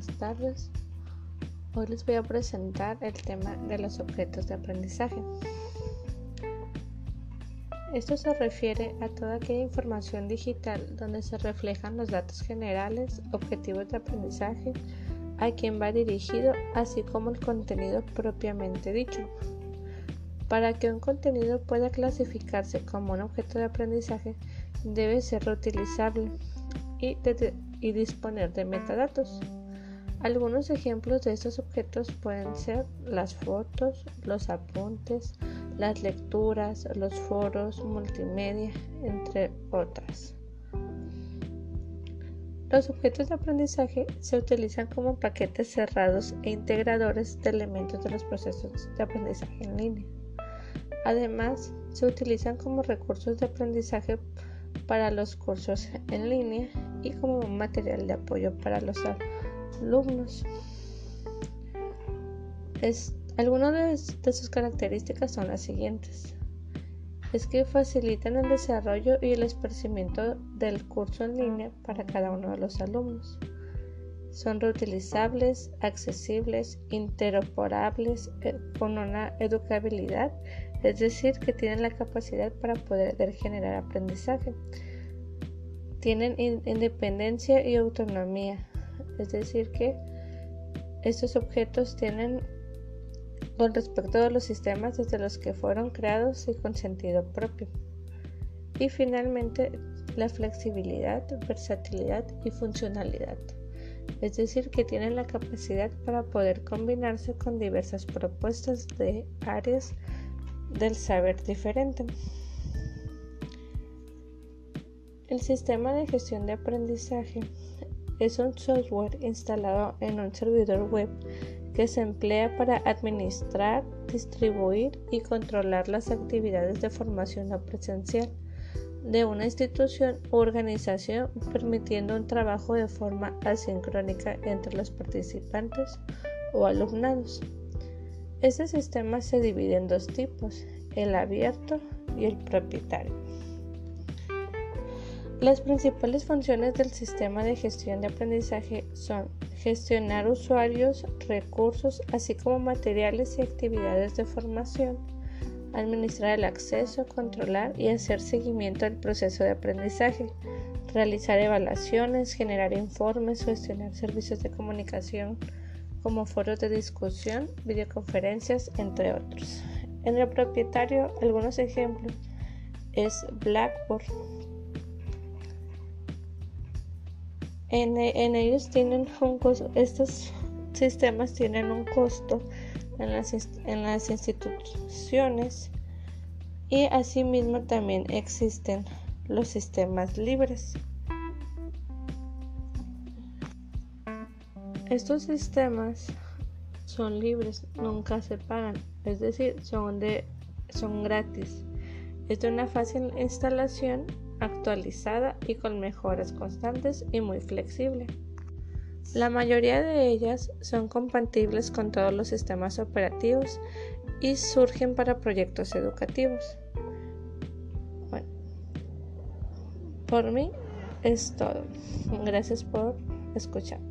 buenas tardes. Hoy les voy a presentar el tema de los objetos de aprendizaje. Esto se refiere a toda aquella información digital donde se reflejan los datos generales, objetivos de aprendizaje, a quien va dirigido, así como el contenido propiamente dicho. Para que un contenido pueda clasificarse como un objeto de aprendizaje, debe ser reutilizable y, y disponer de metadatos. Algunos ejemplos de estos objetos pueden ser las fotos, los apuntes, las lecturas, los foros, multimedia, entre otras. Los objetos de aprendizaje se utilizan como paquetes cerrados e integradores de elementos de los procesos de aprendizaje en línea. Además, se utilizan como recursos de aprendizaje para los cursos en línea y como material de apoyo para los alumnos. Algunas de, sus características son las siguientes. Es que facilitan el desarrollo y el esparcimiento del curso en línea para cada uno de los alumnos. Son reutilizables, accesibles, interoperables, eh, con una educabilidad, es decir, que tienen la capacidad para poder generar aprendizaje. Tienen independencia y autonomía, es decir, que estos objetos tienen con respecto a los sistemas desde los que fueron creados y con sentido propio. Y finalmente, la flexibilidad, versatilidad y funcionalidad. Es decir, que tienen la capacidad para poder combinarse con diversas propuestas de áreas del saber diferente. El sistema de gestión de aprendizaje es un software instalado en un servidor web que se emplea para administrar, distribuir y controlar las actividades de formación no presencial de una institución u organización, permitiendo un trabajo de forma asincrónica entre los participantes o alumnados. Este sistema se divide en dos tipos, el abierto y el propietario. Las principales funciones del sistema de gestión de aprendizaje son gestionar usuarios, recursos, así como materiales y actividades de formación, administrar el acceso, controlar y hacer seguimiento del proceso de aprendizaje, realizar evaluaciones, generar informes, gestionar servicios de comunicación como foros de discusión, videoconferencias, entre otros. En el propietario, algunos ejemplos es Blackboard, En, ellos tienen un costo, estos sistemas tienen un costo en las, en las instituciones y asimismo también existen los sistemas libres. Estos sistemas son libres, nunca se pagan, es decir, son, de, son gratis. Es de una fácil instalación actualizada y con mejoras constantes y muy flexible. La mayoría de ellas son compatibles con todos los sistemas operativos y surgen para proyectos educativos. Bueno, por mí es todo. Gracias por escuchar.